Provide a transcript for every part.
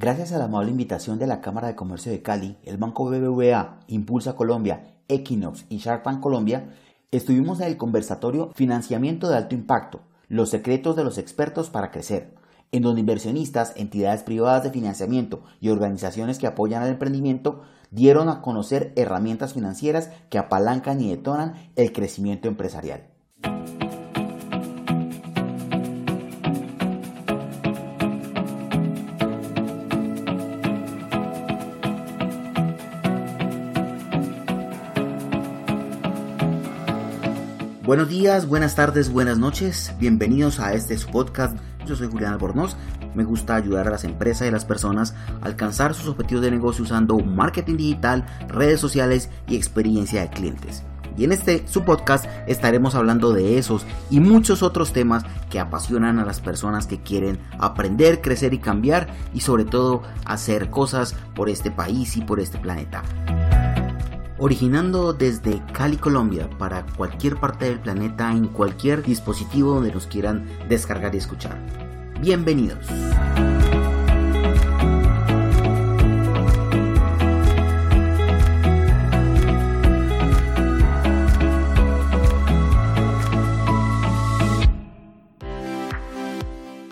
Gracias a la amable invitación de la Cámara de Comercio de Cali, el Banco BBVA, Impulsa Colombia, Equinox y Shark Tank Colombia, estuvimos en el conversatorio Financiamiento de Alto Impacto, los secretos de los expertos para crecer, en donde inversionistas, entidades privadas de financiamiento y organizaciones que apoyan al emprendimiento dieron a conocer herramientas financieras que apalancan y detonan el crecimiento empresarial. Buenos días, buenas tardes, buenas noches. Bienvenidos a este su podcast. Yo soy Julián Albornoz. Me gusta ayudar a las empresas y las personas a alcanzar sus objetivos de negocio usando marketing digital, redes sociales y experiencia de clientes. Y en este su podcast estaremos hablando de esos y muchos otros temas que apasionan a las personas que quieren aprender, crecer y cambiar y sobre todo hacer cosas por este país y por este planeta originando desde Cali, Colombia, para cualquier parte del planeta en cualquier dispositivo donde nos quieran descargar y escuchar. Bienvenidos.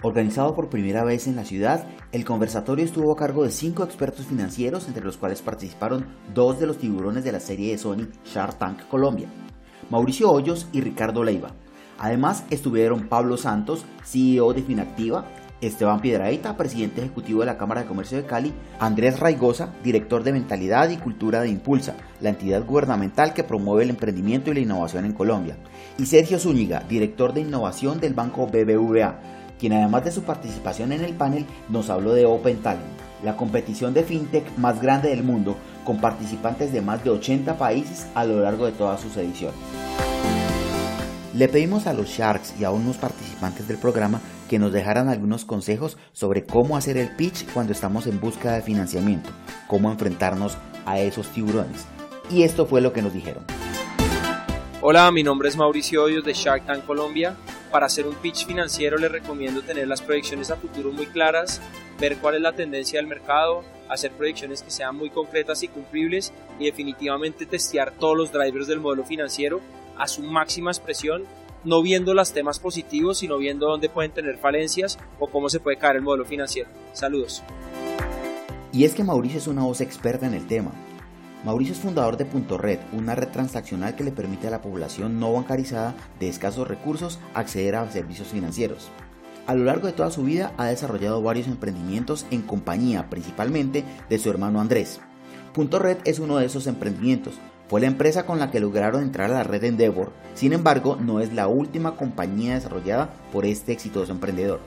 Organizado por primera vez en la ciudad, el conversatorio estuvo a cargo de cinco expertos financieros, entre los cuales participaron dos de los tiburones de la serie de Sony Shark Tank Colombia, Mauricio Hoyos y Ricardo Leiva. Además estuvieron Pablo Santos, CEO de Finactiva, Esteban Piedraíta, presidente ejecutivo de la Cámara de Comercio de Cali, Andrés Raigosa, director de Mentalidad y Cultura de Impulsa, la entidad gubernamental que promueve el emprendimiento y la innovación en Colombia, y Sergio Zúñiga, director de innovación del Banco BBVA, quien además de su participación en el panel nos habló de Open Talent, la competición de fintech más grande del mundo con participantes de más de 80 países a lo largo de todas sus ediciones. Le pedimos a los Sharks y a unos participantes del programa que nos dejaran algunos consejos sobre cómo hacer el pitch cuando estamos en busca de financiamiento, cómo enfrentarnos a esos tiburones. Y esto fue lo que nos dijeron. Hola, mi nombre es Mauricio Hoyos de Shark Tank Colombia para hacer un pitch financiero les recomiendo tener las proyecciones a futuro muy claras, ver cuál es la tendencia del mercado, hacer proyecciones que sean muy concretas y cumplibles y definitivamente testear todos los drivers del modelo financiero a su máxima expresión, no viendo los temas positivos, sino viendo dónde pueden tener falencias o cómo se puede caer el modelo financiero. Saludos. Y es que Mauricio es una voz experta en el tema Mauricio es fundador de Punto Red, una red transaccional que le permite a la población no bancarizada de escasos recursos acceder a servicios financieros. A lo largo de toda su vida ha desarrollado varios emprendimientos en compañía principalmente de su hermano Andrés. Punto Red es uno de esos emprendimientos. Fue la empresa con la que lograron entrar a la red Endeavor, sin embargo no es la última compañía desarrollada por este exitoso emprendedor.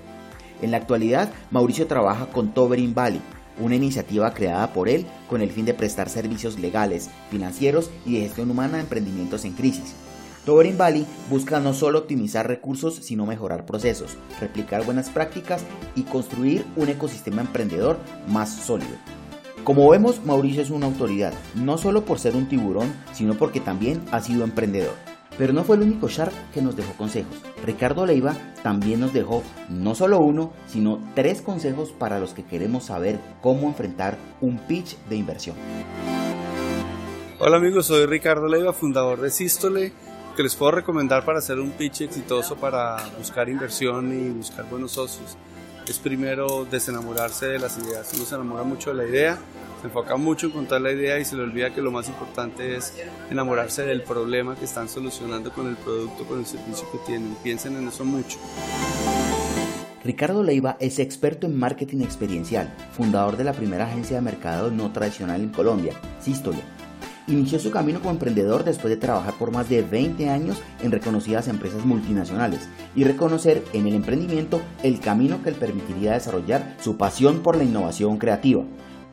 En la actualidad, Mauricio trabaja con Toberin Valley, una iniciativa creada por él con el fin de prestar servicios legales, financieros y de gestión humana a emprendimientos en crisis. Toberin Valley busca no solo optimizar recursos, sino mejorar procesos, replicar buenas prácticas y construir un ecosistema emprendedor más sólido. Como vemos, Mauricio es una autoridad, no solo por ser un tiburón, sino porque también ha sido emprendedor. Pero no fue el único Shark que nos dejó consejos. Ricardo Leiva también nos dejó no solo uno, sino tres consejos para los que queremos saber cómo enfrentar un pitch de inversión. Hola amigos, soy Ricardo Leiva, fundador de Sístole, que les puedo recomendar para hacer un pitch exitoso para buscar inversión y buscar buenos socios. Es primero desenamorarse de las ideas. Uno se enamora mucho de la idea, se enfoca mucho en contar la idea y se le olvida que lo más importante es enamorarse del problema que están solucionando con el producto, con el servicio que tienen. Piensen en eso mucho. Ricardo Leiva es experto en marketing experiencial, fundador de la primera agencia de mercado no tradicional en Colombia, Sístolo. Inició su camino como emprendedor después de trabajar por más de 20 años en reconocidas empresas multinacionales y reconocer en el emprendimiento el camino que le permitiría desarrollar su pasión por la innovación creativa.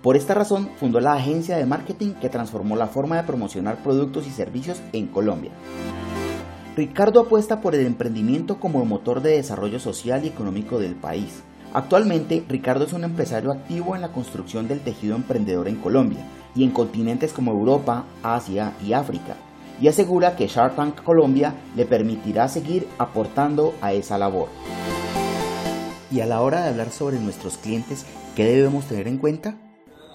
Por esta razón, fundó la agencia de marketing que transformó la forma de promocionar productos y servicios en Colombia. Ricardo apuesta por el emprendimiento como motor de desarrollo social y económico del país. Actualmente, Ricardo es un empresario activo en la construcción del tejido emprendedor en Colombia y en continentes como Europa, Asia y África, y asegura que Shark Tank Colombia le permitirá seguir aportando a esa labor. Y a la hora de hablar sobre nuestros clientes, ¿qué debemos tener en cuenta?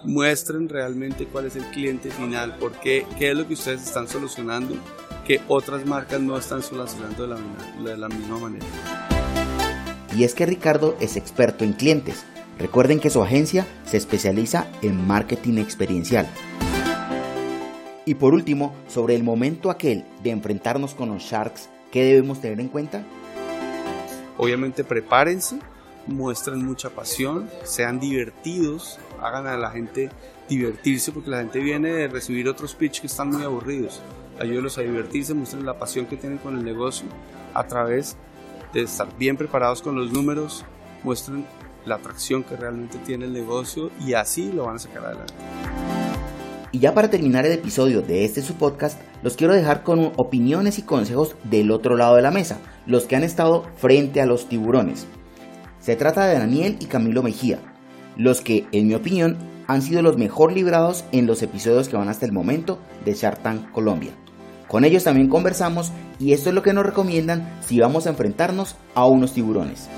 Muestren realmente cuál es el cliente final, porque qué es lo que ustedes están solucionando que otras marcas no están solucionando de la, de la misma manera. Y es que Ricardo es experto en clientes. Recuerden que su agencia se especializa en marketing experiencial. Y por último, sobre el momento aquel de enfrentarnos con los Sharks, ¿qué debemos tener en cuenta? Obviamente prepárense, muestren mucha pasión, sean divertidos, hagan a la gente divertirse porque la gente viene de recibir otros pitch que están muy aburridos. Ayúdenlos a divertirse, muestren la pasión que tienen con el negocio a través de estar bien preparados con los números, muestren la atracción que realmente tiene el negocio y así lo van a sacar adelante. Y ya para terminar el episodio de este su podcast, los quiero dejar con opiniones y consejos del otro lado de la mesa, los que han estado frente a los tiburones. Se trata de Daniel y Camilo Mejía, los que, en mi opinión, han sido los mejor librados en los episodios que van hasta el momento de Shark Tank Colombia. Con ellos también conversamos y esto es lo que nos recomiendan si vamos a enfrentarnos a unos tiburones.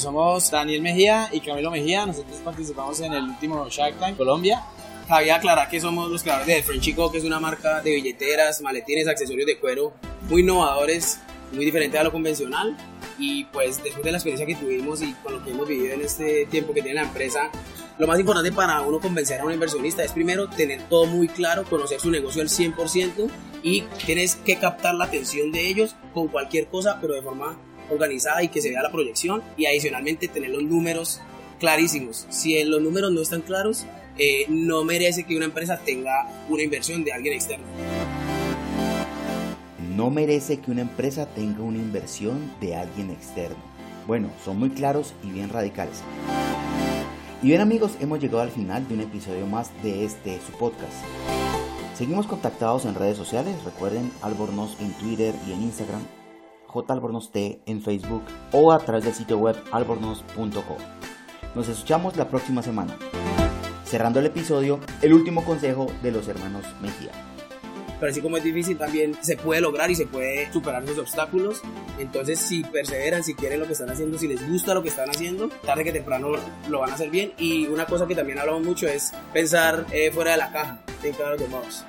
Somos Daniel Mejía y Camilo Mejía, nosotros participamos en el último Shark Tank Colombia Cabía aclarar que somos los creadores de Frenchico, que es una marca de billeteras, maletines, accesorios de cuero muy innovadores, muy diferente a lo convencional. Y pues después de la experiencia que tuvimos y con lo que hemos vivido en este tiempo que tiene la empresa, lo más importante para uno convencer a un inversionista es primero tener todo muy claro, conocer su negocio al 100% y tienes que captar la atención de ellos con cualquier cosa, pero de forma organizada y que se vea la proyección y adicionalmente tener los números clarísimos. Si los números no están claros, eh, no merece que una empresa tenga una inversión de alguien externo. No merece que una empresa tenga una inversión de alguien externo. Bueno, son muy claros y bien radicales. Y bien amigos, hemos llegado al final de un episodio más de este su podcast. Seguimos contactados en redes sociales, recuerden Albornoz en Twitter y en Instagram, T en Facebook o a través del sitio web albornoz.co. Nos escuchamos la próxima semana. Cerrando el episodio, el último consejo de los hermanos Mejía. Pero así como es difícil, también se puede lograr y se puede superar esos obstáculos. Entonces, si perseveran, si quieren lo que están haciendo, si les gusta lo que están haciendo, tarde que temprano lo van a hacer bien. Y una cosa que también hablamos mucho es pensar eh, fuera de la caja, en cada los